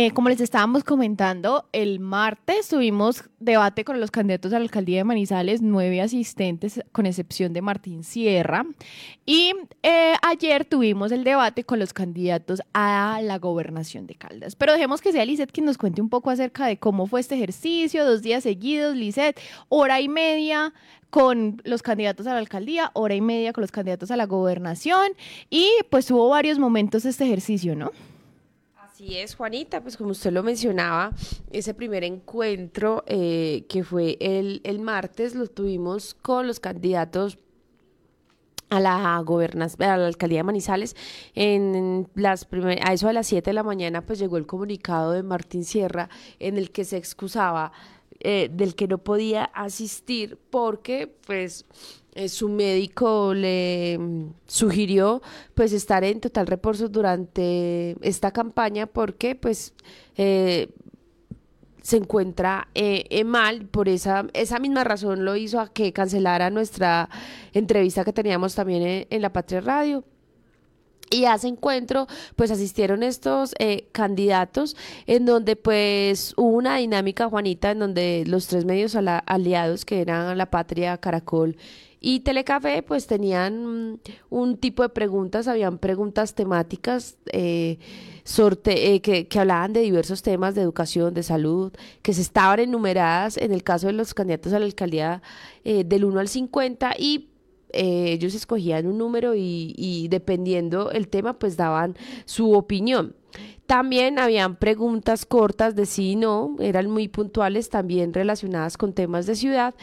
Eh, como les estábamos comentando, el martes tuvimos debate con los candidatos a la alcaldía de Manizales, nueve asistentes, con excepción de Martín Sierra. Y eh, ayer tuvimos el debate con los candidatos a la gobernación de Caldas. Pero dejemos que sea Lizeth quien nos cuente un poco acerca de cómo fue este ejercicio, dos días seguidos, Lizeth, hora y media con los candidatos a la alcaldía, hora y media con los candidatos a la gobernación y pues hubo varios momentos este ejercicio, ¿no? Así es, Juanita, pues como usted lo mencionaba, ese primer encuentro eh, que fue el, el martes lo tuvimos con los candidatos a la gobernación, a la alcaldía de Manizales, en las a eso de las 7 de la mañana, pues llegó el comunicado de Martín Sierra en el que se excusaba eh, del que no podía asistir porque pues eh, su médico le mm, sugirió pues estar en total reposo durante esta campaña porque pues eh, se encuentra mal, por esa, esa misma razón lo hizo a que cancelara nuestra entrevista que teníamos también en La Patria Radio. Y a ese encuentro, pues asistieron estos eh, candidatos, en donde pues hubo una dinámica, Juanita, en donde los tres medios aliados, que eran La Patria, Caracol y Telecafé, pues tenían mm, un tipo de preguntas, habían preguntas temáticas eh, sorte eh, que, hablaban de diversos temas de educación, de salud, que se estaban enumeradas en el caso de los candidatos a la alcaldía del 1 al 50 y eh, ellos escogían un número y, dependiendo el tema, pues daban su opinión. También habían preguntas cortas de sí y no, eran muy puntuales, también relacionadas con temas de ciudad.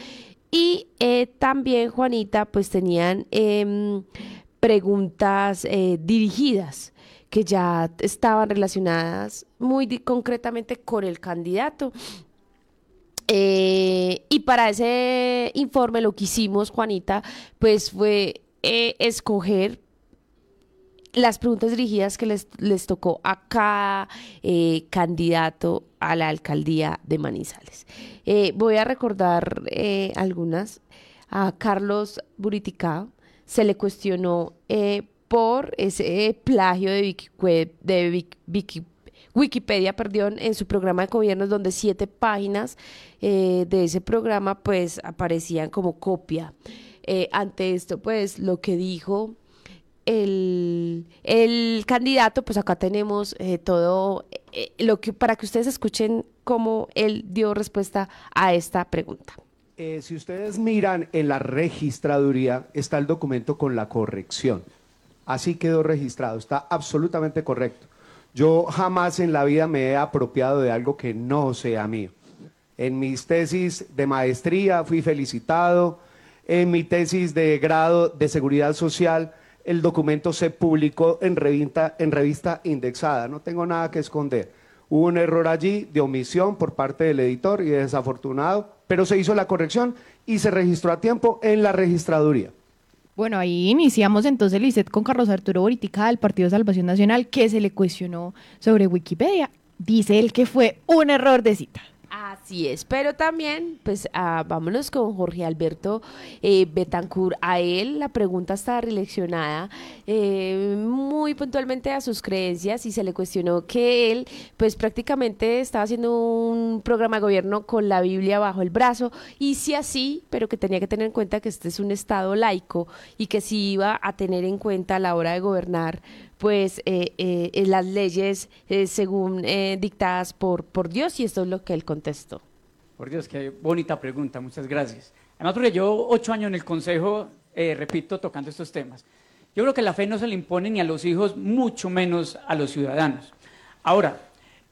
Y eh, también, Juanita, pues tenían em, preguntas eh, dirigidas que ya estaban relacionadas muy concretamente con el candidato. Eh, y para ese informe lo que hicimos, Juanita, pues fue eh, escoger las preguntas dirigidas que les, les tocó a cada eh, candidato a la alcaldía de Manizales. voy a recordar algunas. A Carlos Buriticá se le cuestionó por ese plagio de, de Wikipedia, perdón, en su programa de gobiernos, donde siete páginas eh, de ese programa pues aparecían como copia. Eh, ante esto, pues lo que dijo el, candidato, pues acá tenemos eh, todo lo que para que ustedes escuchen cómo él dio respuesta a esta pregunta. si ustedes miran en la registraduría, está el documento con la corrección. Así quedó registrado, está absolutamente correcto. Yo jamás en la vida me he apropiado de algo que no sea mío. En mis tesis de maestría fui felicitado, en mi tesis de grado de seguridad social el documento se publicó en revista, en revista indexada, no tengo nada que esconder. Hubo un error allí de omisión por parte del editor y desafortunado, pero se hizo la corrección y se registró a tiempo en la registraduría. Bueno, ahí iniciamos entonces, Lizeth, con Carlos Arturo Boritica del Partido de Salvación Nacional, que se le cuestionó sobre Wikipedia. Dice él que fue un error de cita. Así es, pero también, pues ah, vámonos con Jorge Alberto eh, Betancourt. A él la pregunta está releccionada eh, muy puntualmente a sus creencias y se le cuestionó que él, pues prácticamente estaba haciendo un programa de gobierno con la Biblia bajo el brazo y si así, pero que tenía que tener en cuenta que este es un Estado laico y que si iba a tener en cuenta a la hora de gobernar pues eh, eh, las leyes eh, según eh, dictadas por, por Dios y esto es lo que él contestó. Por Dios, qué bonita pregunta, muchas gracias. Además, porque yo ocho años en el Consejo, repito, tocando estos temas. Yo creo que la fe no se le impone ni a los hijos, mucho menos a los ciudadanos. Ahora,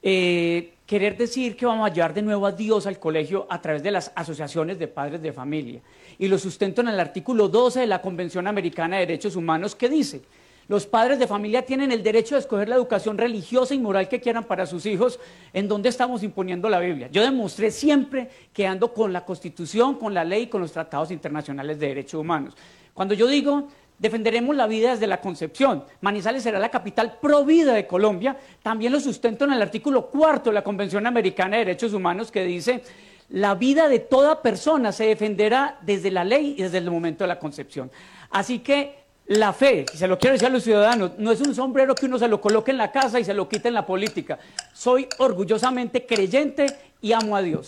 querer decir que vamos a llevar de nuevo a Dios al colegio a través de las asociaciones de padres de familia. Y lo sustento en el artículo 12 de la Convención Americana de Derechos Humanos que dice, los padres de familia tienen el derecho de escoger la educación religiosa y moral que quieran para sus hijos. ¿En dónde estamos imponiendo la Biblia? Yo demostré siempre que ando con la Constitución, con la ley con los tratados internacionales de derechos humanos. Cuando yo digo defenderemos la vida desde la concepción, Manizales será la capital provida de Colombia, también lo sustento en el artículo cuarto de la Convención Americana de Derechos Humanos que dice la vida de toda persona se defenderá desde la ley y desde el momento de la concepción. Así que La fe, si se lo quiero decir a los ciudadanos, no es un sombrero que uno se lo coloque en la casa y se lo quite en la política. Soy orgullosamente creyente y amo a Dios.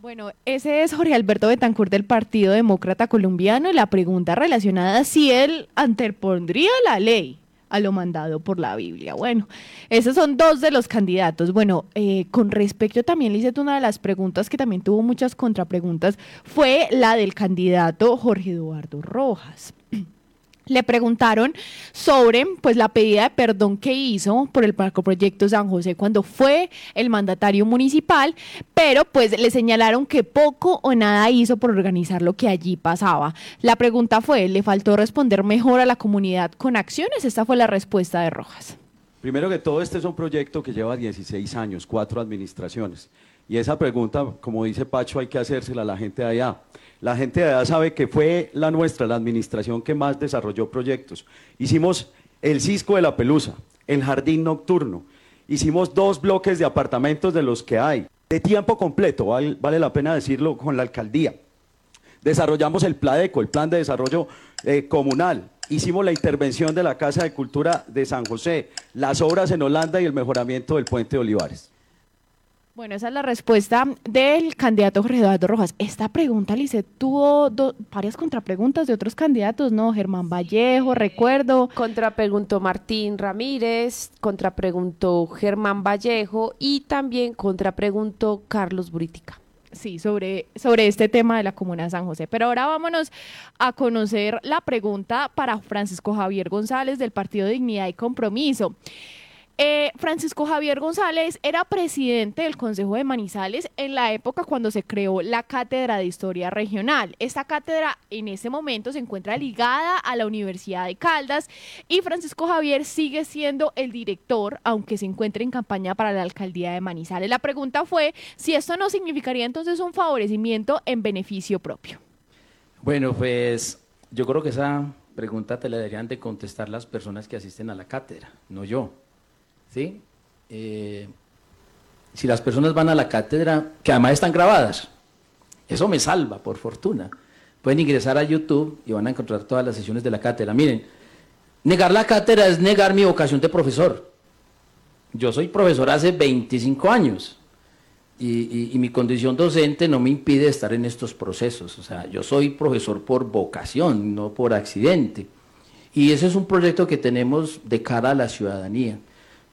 Bueno, ese es Jorge Alberto Betancourt del Partido Demócrata Colombiano y la pregunta relacionada si él antepondría la ley a lo mandado por la Biblia. Bueno, esos son dos de los candidatos. Bueno, eh, con respecto también, hice una de las preguntas que también tuvo muchas contrapreguntas fue la del candidato Jorge Eduardo Rojas le preguntaron sobre pues la pedida de perdón que hizo por el Proyecto San José cuando fue el mandatario municipal, pero pues le señalaron que poco o nada hizo por organizar lo que allí pasaba. La pregunta fue, ¿le faltó responder mejor a la comunidad con acciones? Esta fue la respuesta de Rojas. Primero que todo, este es un proyecto que lleva 16 años, cuatro administraciones. Y esa pregunta, como dice Pacho, hay que hacérsela a la gente de allá. La gente de allá sabe que fue la nuestra, la administración que más desarrolló proyectos. Hicimos el Cisco de la Pelusa, el Jardín Nocturno. Hicimos dos bloques de apartamentos de los que hay, de tiempo completo, vale, la pena decirlo, con la alcaldía. Desarrollamos el PLADECO, el Plan de Desarrollo eh, Comunal. Hicimos la intervención de la Casa de Cultura de San José, las obras en Holanda y el mejoramiento del Puente de Olivares. Bueno, esa es la respuesta del candidato Jorge Eduardo Rojas. Esta pregunta, Lice, tuvo varias contrapreguntas de otros candidatos, ¿no? Germán Vallejo, recuerdo. Contrapreguntó Martín Ramírez, contrapreguntó Germán Vallejo y también contrapreguntó Carlos Burítica. Sí, sobre, sobre este tema de la Comuna de San José. Pero ahora vámonos a conocer la pregunta para Francisco Javier González del Partido Dignidad y Compromiso. Eh, Francisco Javier González era presidente del Consejo de Manizales en la época cuando se creó la Cátedra de Historia Regional. Esta cátedra en ese momento se encuentra ligada a la Universidad de Caldas y Francisco Javier sigue siendo el director, aunque se encuentre en campaña para la alcaldía de Manizales. La pregunta fue si esto no significaría entonces un favorecimiento en beneficio propio. Bueno, pues yo creo que esa pregunta te la deberían de contestar las personas que asisten a la cátedra, no yo. ¿Sí? Eh, si las personas van a la cátedra, que además están grabadas, eso me salva, por fortuna. Pueden ingresar a YouTube y van a encontrar todas las sesiones de la cátedra. Miren, negar la cátedra es negar mi vocación de profesor. Yo soy profesor hace 25 años y, y, mi condición docente no me impide estar en estos procesos. O sea, yo soy profesor por vocación, no por accidente. Y ese es un proyecto que tenemos de cara a la ciudadanía.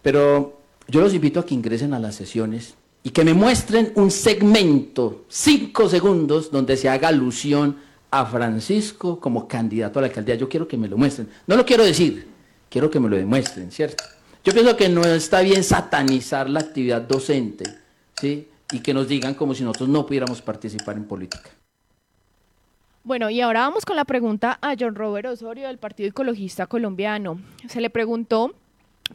Pero yo los invito a que ingresen a las sesiones y que me muestren un segmento, cinco segundos, donde se haga alusión a Francisco como candidato a la alcaldía. Yo quiero que me lo muestren. No lo quiero decir, quiero que me lo demuestren, ¿cierto? Yo pienso que no está bien satanizar la actividad docente, ¿sí? Y que nos digan como si nosotros no pudiéramos participar en política. Bueno, y ahora vamos con la pregunta a John Robert Osorio del Partido Ecologista Colombiano. Se le preguntó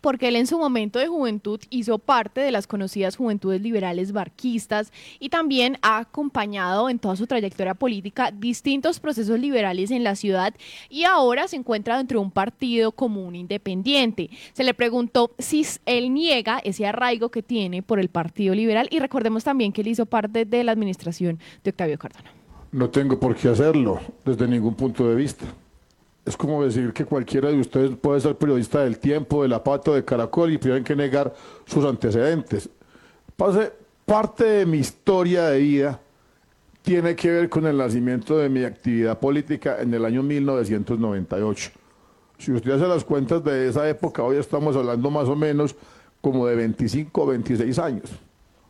porque él en su momento de juventud hizo parte de las conocidas juventudes liberales barquistas y también ha acompañado en toda su trayectoria política distintos procesos liberales en la ciudad y ahora se encuentra dentro de un partido común independiente. Se le preguntó si él niega ese arraigo que tiene por el Partido Liberal y recordemos también que él hizo parte de la administración de Octavio Cardona. No tengo por qué hacerlo desde ningún punto de vista es como decir que cualquiera de ustedes puede ser periodista del tiempo, de la de Caracol y tienen que negar sus antecedentes. Pase, parte de mi historia de vida tiene que ver con el nacimiento de mi actividad política en el año 1998. Si usted hace las cuentas de esa época, hoy estamos hablando más o menos como de 25 o 26 años.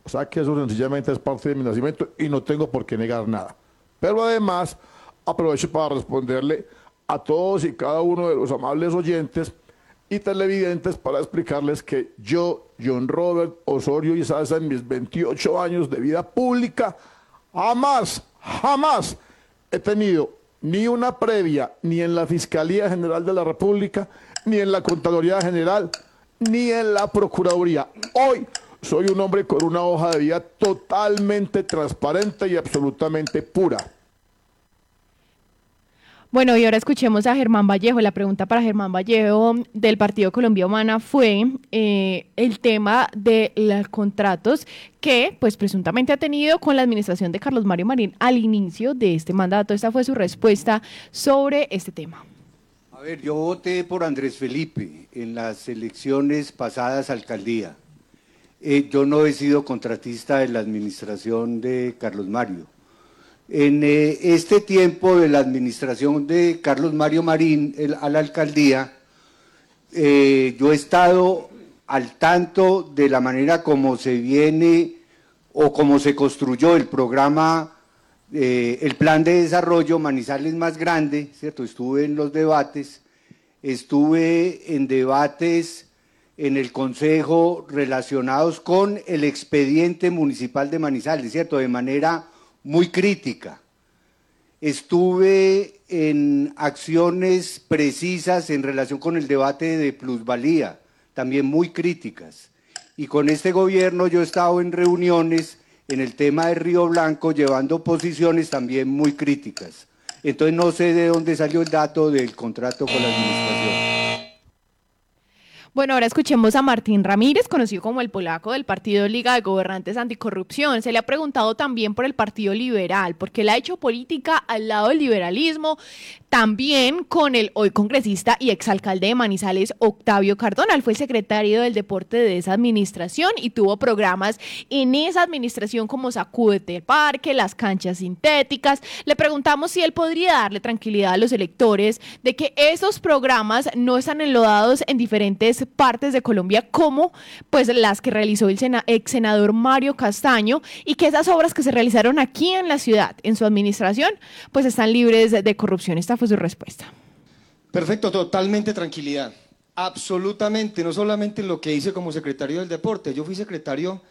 O sea que eso sencillamente es parte de mi nacimiento y no tengo por qué negar nada. Pero además, aprovecho para responderle a todos y cada uno de los amables oyentes y televidentes para explicarles que yo, John Robert Osorio y Salsa, en mis 28 años de vida pública, jamás, jamás he tenido ni una previa, ni en la Fiscalía General de la República, ni en la Contraloría General, ni en la Procuraduría. Hoy soy un hombre con una hoja de vida totalmente transparente y absolutamente pura. Bueno, y ahora escuchemos a Germán Vallejo. La pregunta para Germán Vallejo del Partido Colombia Humana fue eh, el tema de los contratos que, pues, presuntamente ha tenido con la administración de Carlos Mario Marín al inicio de este mandato. Esta fue su respuesta sobre este tema. A ver, yo voté por Andrés Felipe en las elecciones pasadas alcaldía. Eh, yo no he sido contratista de la administración de Carlos Mario. En eh, este tiempo de la administración de Carlos Mario Marín a la alcaldía, eh, yo he estado al tanto de la manera como se viene o como se construyó el programa, el plan de desarrollo Manizales más grande, ¿cierto? Estuve en los debates, estuve en debates en el Consejo relacionados con el expediente municipal de Manizales, ¿cierto? De manera muy crítica. Estuve en acciones precisas en relación con el debate de plusvalía, también muy críticas. Y con este gobierno yo he estado en reuniones en el tema de Río Blanco llevando posiciones también muy críticas. Entonces no sé de dónde salió el dato del contrato con la administración. Bueno, ahora escuchemos a Martín Ramírez, conocido como el polaco del Partido Liga de Gobernantes Anticorrupción. Se le ha preguntado también por el Partido Liberal, porque él ha hecho política al lado del liberalismo, también con el hoy congresista y exalcalde de Manizales, Octavio Cardona. Él fue secretario del deporte de esa administración y tuvo programas en esa administración como Sacúdete el Parque, las canchas sintéticas. Le preguntamos si él podría darle tranquilidad a los electores de que esos programas no están enlodados en diferentes partes de Colombia como pues las que realizó el ex senador Mario Castaño y que esas obras que se realizaron aquí en la ciudad, en su administración, pues están libres de, corrupción. Esta su respuesta. Perfecto, totalmente tranquilidad. Absolutamente, no solamente lo que hice como secretario del deporte, yo fui secretario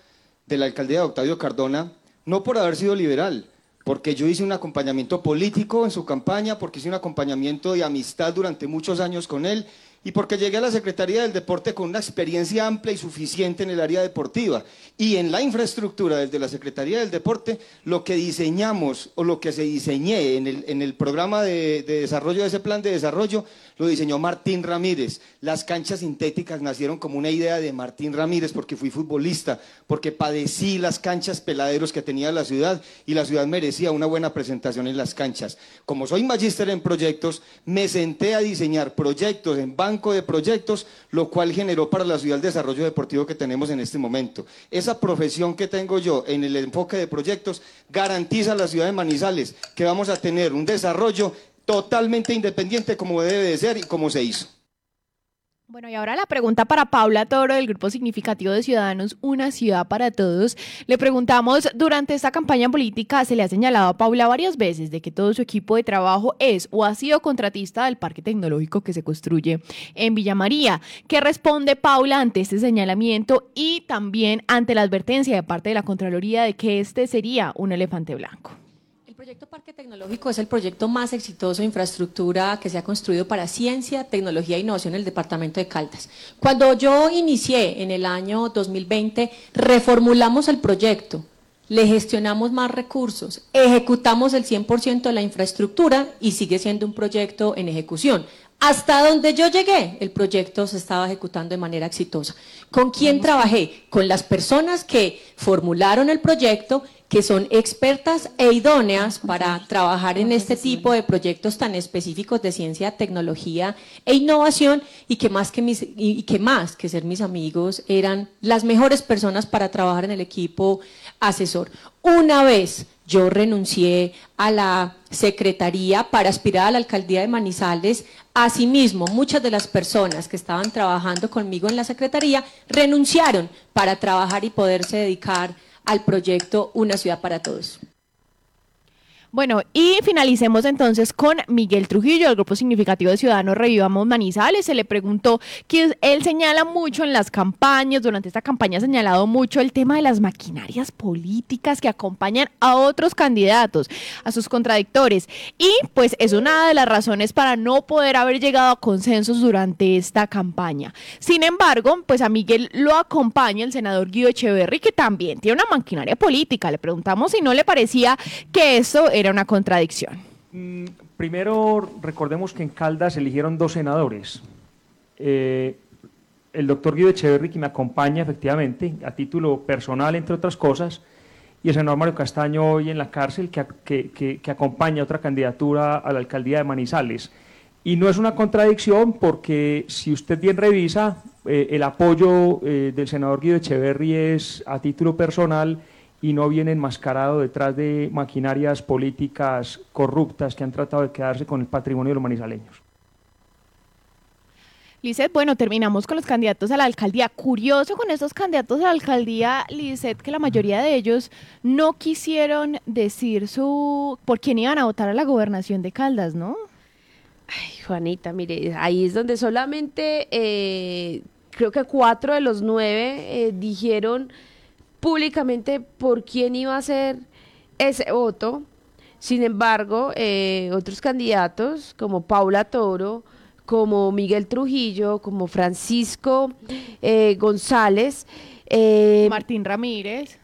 de la alcaldía de Octavio Cardona, no por haber sido liberal, porque yo hice un acompañamiento político en su campaña, porque hice un acompañamiento de amistad durante muchos años con él y porque llegué a la Secretaría del Deporte con una experiencia amplia y suficiente en el área deportiva. Y en la infraestructura desde la Secretaría del Deporte, lo que diseñamos o lo que se diseñé en el, en el programa de, de desarrollo de ese plan de desarrollo, lo diseñó Martín Ramírez. Las canchas sintéticas nacieron como una idea de Martín Ramírez porque fui futbolista, porque padecí las canchas peladeros que tenía la ciudad y la ciudad merecía una buena presentación en las canchas. Como soy magíster en proyectos, me senté a diseñar proyectos en banco de proyectos, lo cual generó para la ciudad el desarrollo deportivo que tenemos en este momento. Esa profesión que tengo yo en el enfoque de proyectos garantiza a la ciudad de Manizales que vamos a tener un desarrollo totalmente independiente como debe de ser y como se hizo. Bueno, y ahora la pregunta para Paula Toro del Grupo Significativo de Ciudadanos, Una Ciudad para Todos. Le preguntamos, durante esta campaña política se le ha señalado a Paula varias veces de que todo su equipo de trabajo es o ha sido contratista del parque tecnológico que se construye en Villa María. ¿Qué responde Paula ante este señalamiento y también ante la advertencia de parte de la Contraloría de que este sería un elefante blanco? El proyecto Parque Tecnológico es el proyecto más exitoso de infraestructura que se ha construido para ciencia, tecnología e innovación en el departamento de Caldas. Cuando yo inicié en el año 2020, reformulamos el proyecto, le gestionamos más recursos, ejecutamos el 100% de la infraestructura y sigue siendo un proyecto en ejecución. Hasta donde yo llegué, el proyecto se estaba ejecutando de manera exitosa. ¿Con quién trabajé? Con las personas que formularon el proyecto que son expertas e idóneas para trabajar en este tipo de proyectos tan específicos de ciencia, tecnología e innovación y que más que, mis, y que más que ser mis amigos eran las mejores personas para trabajar en el equipo asesor. Una vez yo renuncié a la secretaría para aspirar a la alcaldía de Manizales. Asimismo, muchas de las personas que estaban trabajando conmigo en la secretaría renunciaron para trabajar y poderse dedicar al proyecto Una ciudad para todos. Bueno, y finalicemos entonces con Miguel Trujillo, del Grupo Significativo de Ciudadanos Revivamos Manizales. Se le preguntó que él señala mucho en las campañas, durante esta campaña ha señalado mucho el tema de las maquinarias políticas que acompañan a otros candidatos, a sus contradictores. Y pues es una de las razones para no poder haber llegado a consensos durante esta campaña. Sin embargo, pues a Miguel lo acompaña el senador Guido Echeverry, que también tiene una maquinaria política. Le preguntamos si no le parecía que eso era una contradicción. Mm, primero, recordemos que en Caldas eligieron dos senadores. Eh, el doctor Guido Echeverri, que me acompaña efectivamente, a título personal, entre otras cosas, y el senador Mario Castaño hoy en la cárcel, que, que, que, acompaña otra candidatura a la alcaldía de Manizales. Y no es una contradicción porque si usted bien revisa, eh, el apoyo eh, del senador Guido Echeverry es a título personal y no viene enmascarado detrás de maquinarias políticas corruptas que han tratado de quedarse con el patrimonio de los manizaleños. Lizeth, bueno, terminamos con los candidatos a la alcaldía. Curioso con estos candidatos a la alcaldía, Lizeth, que la mayoría de ellos no quisieron decir su por quién iban a votar a la gobernación de Caldas, ¿no? Ay, Juanita, mire, ahí es donde solamente eh, creo que cuatro de los nueve eh, dijeron públicamente por quién iba a ser ese voto. Sin embargo, eh, otros candidatos como Paula Toro, como Miguel Trujillo, como Francisco eh, González. Eh, Martín Ramírez.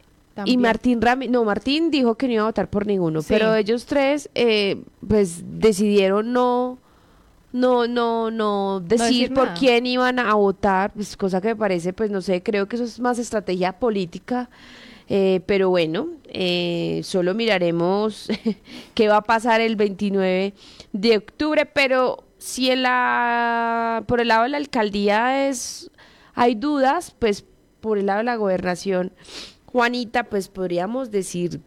Y Martín Ramírez, no, Martín dijo que no iba a votar por ninguno, pero ellos tres, eh, pues decidieron no, no, no, no decir, por quién iban a votar, pues cosa que me parece, pues no sé, creo que eso es más estrategia política. pero bueno, solo miraremos qué va a pasar el 29 de octubre, pero si en la, por el lado de la alcaldía es, hay dudas, pues por el lado de la gobernación, Juanita, pues podríamos decir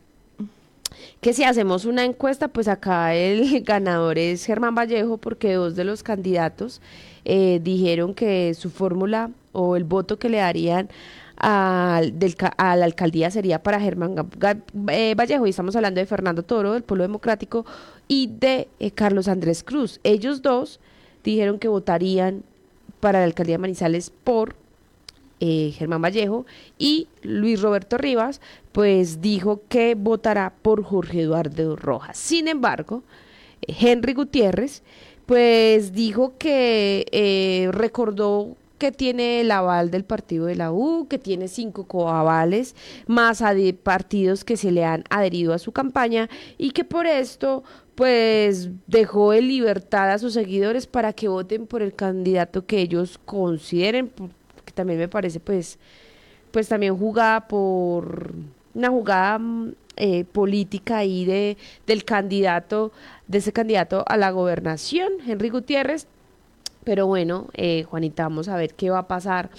que si hacemos una encuesta, pues acá el ganador es Germán Vallejo, porque dos de los candidatos eh, dijeron que su fórmula o el voto que le darían a, a la alcaldía sería para Germán eh, Vallejo, y estamos hablando de Fernando Toro, del Pueblo Democrático, y de eh, Carlos Andrés Cruz. Ellos dos dijeron que votarían para la alcaldía de Manizales por eh, Germán Vallejo y Luis Roberto Rivas, pues dijo que votará por Jorge Eduardo Rojas. Sin embargo, Henry Gutiérrez, pues dijo que recordó que tiene el aval del partido de la U, que tiene cinco coavales más a de partidos que se le han adherido a su campaña y que por esto pues dejó en libertad a sus seguidores para que voten por el candidato que ellos consideren, también me parece pues pues también jugada por una jugada mm, eh, política ahí de del candidato de ese candidato a la gobernación, Henry Gutiérrez, pero bueno, eh, Juanita, vamos a ver qué va a pasar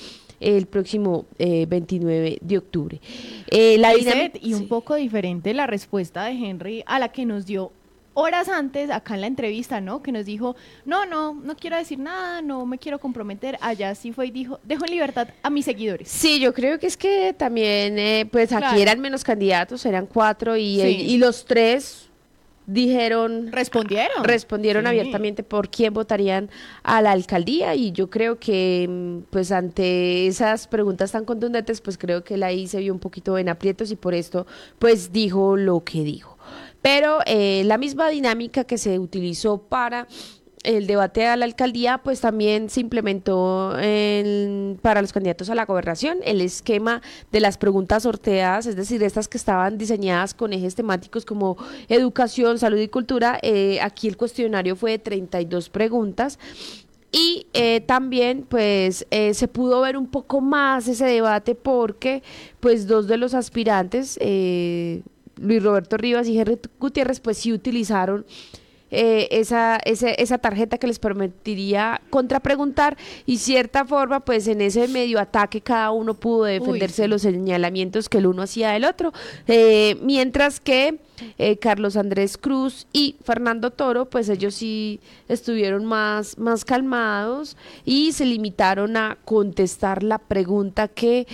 el próximo 29 eh, de octubre. Eh, la y un poco diferente la respuesta de Henry a la que nos dio horas antes acá en la entrevista, ¿no? Que nos dijo, no, no, no quiero decir nada, no me quiero comprometer. Allá sí fue y dijo, dejo en libertad a mis seguidores. Sí, yo creo que es que también, eh, pues aquí eran menos candidatos, eran cuatro y, y los tres dijeron respondieron respondieron abiertamente por quién votarían a la alcaldía y yo creo que mm, pues ante esas preguntas tan contundentes pues creo que la I se vio un poquito en aprietos y por esto pues dijo lo que dijo pero eh, la misma dinámica que se utilizó para el debate a la alcaldía, pues también se implementó para los candidatos a la gobernación el esquema de las preguntas sorteadas, es decir, estas que estaban diseñadas con ejes temáticos como educación, salud y cultura. Eh, aquí el cuestionario fue de 32 preguntas. Y eh, también, pues, se pudo ver un poco más ese debate porque, pues, dos de los aspirantes, Luis Roberto Rivas y Henry Gutiérrez, pues sí utilizaron eh, esa, esa tarjeta que les permitiría contrapreguntar y cierta forma, pues en ese medio ataque cada uno pudo defenderse de los señalamientos que el uno hacía del otro. Eh, mientras que eh, Carlos Andrés Cruz y Fernando Toro, pues ellos sí estuvieron más, más calmados y se limitaron a contestar la pregunta que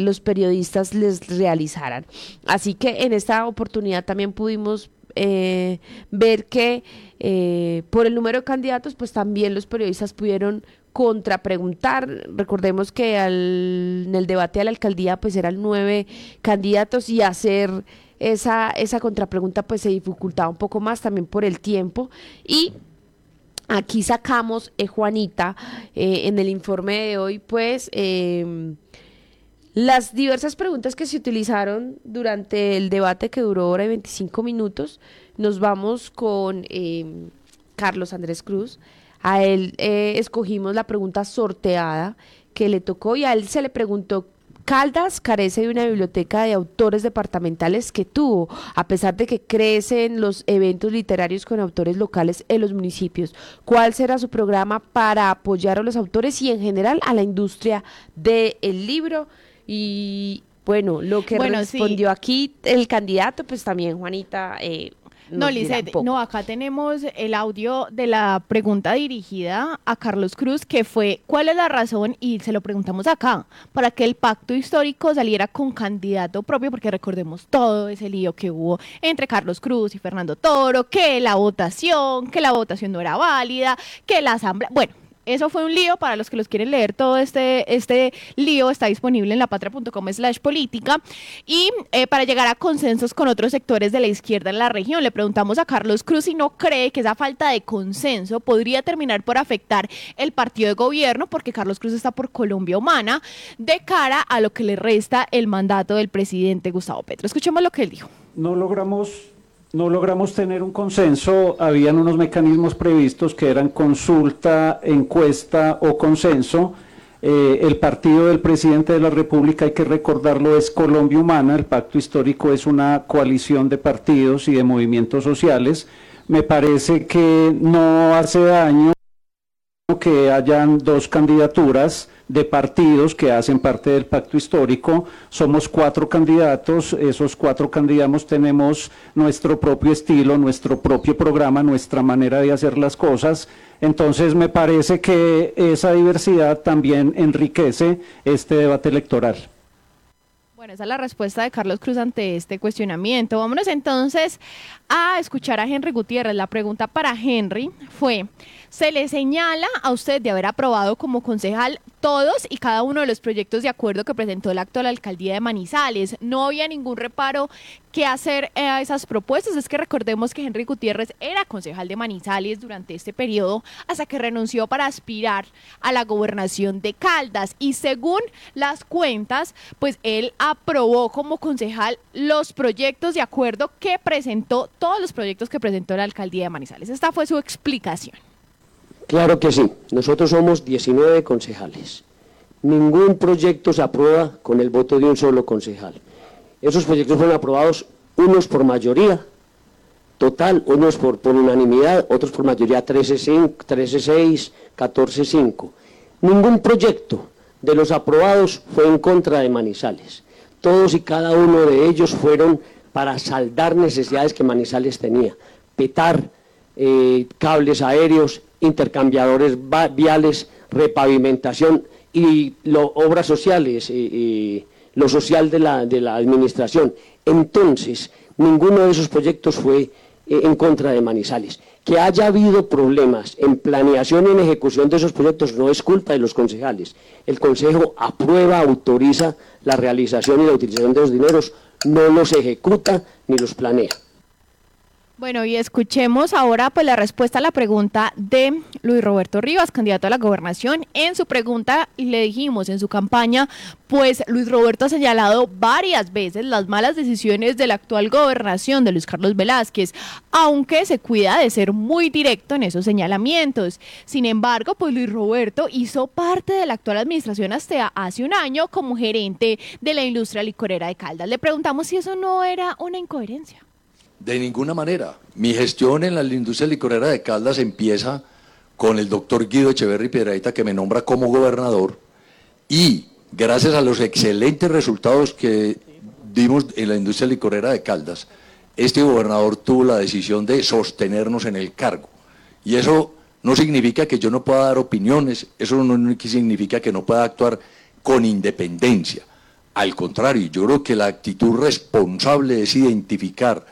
los periodistas les realizaran. Así que en esta oportunidad también pudimos eh, ver que eh, por el número de candidatos, pues también los periodistas pudieron contrapreguntar. Recordemos que al, en el debate a la alcaldía, pues eran nueve candidatos y hacer esa, esa contrapregunta, pues se dificultaba un poco más también por el tiempo. Y aquí sacamos, eh, Juanita, en el informe de hoy, pues las diversas preguntas que se utilizaron durante el debate que duró hora y 25 minutos, nos vamos con em, Carlos Andrés Cruz. A él eh, escogimos la pregunta sorteada que le tocó y a él se le preguntó Caldas carece de una biblioteca de autores departamentales que tuvo, a pesar de que crecen los eventos literarios con autores locales en los municipios. ¿Cuál será su programa para apoyar a los autores y en general a la industria del libro? Y bueno, lo que Bueno, sí. respondió aquí el candidato, pues también Juanita. eh, No, Lizeth, no, acá tenemos el audio de la pregunta dirigida a Carlos Cruz, que fue, ¿cuál es la razón? Y se lo preguntamos acá, para que el pacto histórico saliera con candidato propio, porque recordemos todo ese lío que hubo entre Carlos Cruz y Fernando Toro, que la votación, que la votación no era válida, que la asamblea, bueno. Eso fue un lío para los que los quieren leer. Todo este, este lío está disponible en lapatria.com slash política. Y eh, para llegar a consensos con otros sectores de la izquierda en la región, le preguntamos a Carlos Cruz si no cree que esa falta de consenso podría terminar por afectar el partido de gobierno, porque Carlos Cruz está por Colombia Humana, de cara a lo que le resta el mandato del presidente Gustavo Petro. Escuchemos lo que él dijo. no logramos, no logramos tener un consenso, habían unos mecanismos previstos que eran consulta, encuesta o consenso. Eh, el partido del presidente de la República, hay que recordarlo, es Colombia Humana, el pacto histórico es una coalición de partidos y de movimientos sociales. Me parece que no hace daño que hayan dos candidaturas de partidos que hacen parte del pacto histórico. Somos cuatro candidatos, esos cuatro candidatos tenemos nuestro propio estilo, nuestro propio programa, nuestra manera de hacer las cosas. Entonces me parece que esa diversidad también enriquece este debate electoral. Bueno, esa es la respuesta de Carlos Cruz ante este cuestionamiento. Vámonos entonces a escuchar a Henry Gutiérrez. La pregunta para Henry fue, ¿se le señala a usted de haber aprobado como concejal todos y cada uno de los proyectos de acuerdo que presentó la actual alcaldía de Manizales? No había ningún reparo que hacer eh, a esas propuestas. Es que recordemos que Henry Gutiérrez era concejal de Manizales durante este periodo hasta que renunció para aspirar a la gobernación de Caldas. Y según las cuentas, pues él aprobó como concejal los proyectos de acuerdo que presentó, todos los proyectos que presentó la alcaldía de Manizales. Esta fue su explicación. Claro que sí. Nosotros somos 19 concejales. Ningún proyecto se aprueba con el voto de un solo concejal. Esos proyectos fueron aprobados unos por mayoría total, unos por, unanimidad, otros por mayoría 13-6, 13-6, 14-5. Ningún proyecto de los aprobados fue en contra de Manizales. Todos y cada uno de ellos fueron para saldar necesidades que Manizales tenía. Petar eh, cables aéreos, intercambiadores viales, repavimentación y obras sociales, eh, lo social de la, de la administración. Entonces, ninguno de esos proyectos fue eh, en contra de Manizales. Que haya habido problemas en planeación y en ejecución de esos proyectos no es culpa de los concejales. El Consejo aprueba, autoriza la realización y la utilización de los dineros, no los ejecuta ni los planea. Bueno, y escuchemos ahora pues la respuesta a la pregunta de Luis Roberto Rivas, candidato a la gobernación. En su pregunta le dijimos en su campaña, pues Luis Roberto ha señalado varias veces las malas decisiones de la actual gobernación de Luis Carlos Velázquez, aunque se cuida de ser muy directo en esos señalamientos. Sin embargo, pues Luis Roberto hizo parte de la actual administración hasta hace un año como gerente de la industria licorera de Caldas. Le preguntamos si eso no era una incoherencia. De ninguna manera. Mi gestión en la industria licorera de Caldas empieza con el doctor Guido Echeverri Piedrahita, que me nombra como gobernador, y gracias a los excelentes resultados que dimos en la industria licorera de Caldas, este gobernador tuvo la decisión de sostenernos en el cargo. Y eso no significa que yo no pueda dar opiniones, eso no significa que no pueda actuar con independencia. Al contrario, yo creo que la actitud responsable es identificar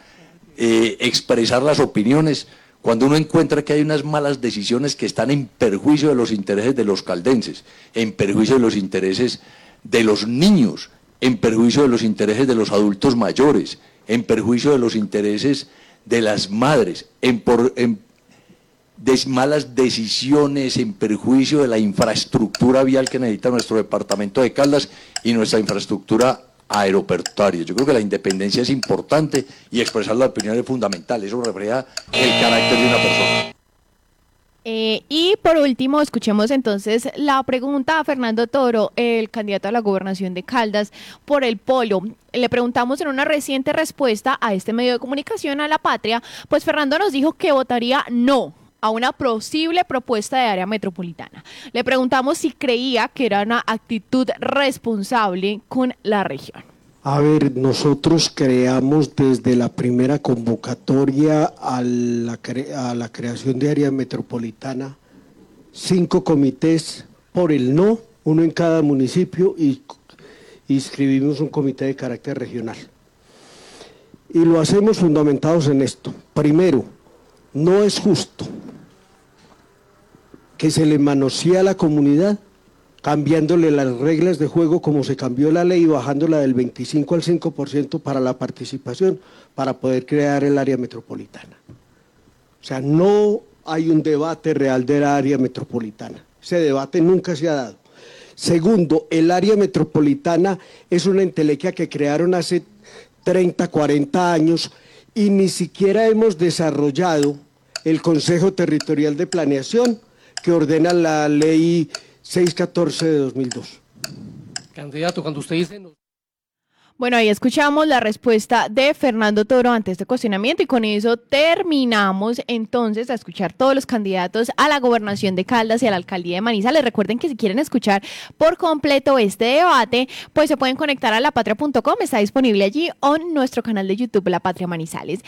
eh, expresar las opiniones cuando uno encuentra que hay unas malas decisiones que están en perjuicio de los intereses de los caldenses, en perjuicio de los intereses de los niños, en perjuicio de los intereses de los adultos mayores, en perjuicio de los intereses de las madres, en, por, en malas decisiones, en perjuicio de la infraestructura vial que necesita nuestro departamento de Caldas y nuestra infraestructura aeroportuaria. Yo creo que la independencia es importante y expresar la opinión es fundamental. Eso refleja el carácter de una persona. Eh, y por último, escuchemos entonces la pregunta a Fernando Toro, el candidato a la gobernación de Caldas por el Polo. Le preguntamos en una reciente respuesta a este medio de comunicación a la patria, pues Fernando nos dijo que votaría no a una posible propuesta de área metropolitana. Le preguntamos si creía que era una actitud responsable con la región. A ver, nosotros creamos desde la primera convocatoria a la, creación de área metropolitana cinco comités por el no, uno en cada municipio y inscribimos un comité de carácter regional. Y lo hacemos fundamentados en esto. Primero, no es justo que se le manosee a la comunidad cambiándole las reglas de juego como se cambió la ley, bajándola del 25 al 5% para la participación, para poder crear el área metropolitana. O sea, no hay un debate real del área metropolitana. Ese debate nunca se ha dado. Segundo, el área metropolitana es una entelequia que crearon hace 30, 40 años y ni siquiera hemos desarrollado el Consejo Territorial de Planeación que ordena la ley 614 de 2002. Candidato, cuando usted dice... Bueno, ahí escuchamos la respuesta de Fernando Toro ante este cuestionamiento y con eso terminamos entonces a escuchar todos los candidatos a la gobernación de Caldas y a la alcaldía de Manizales. Recuerden que si quieren escuchar por completo este debate, pues se pueden conectar a lapatria.com, está disponible allí o en nuestro canal de YouTube La Patria Manizales.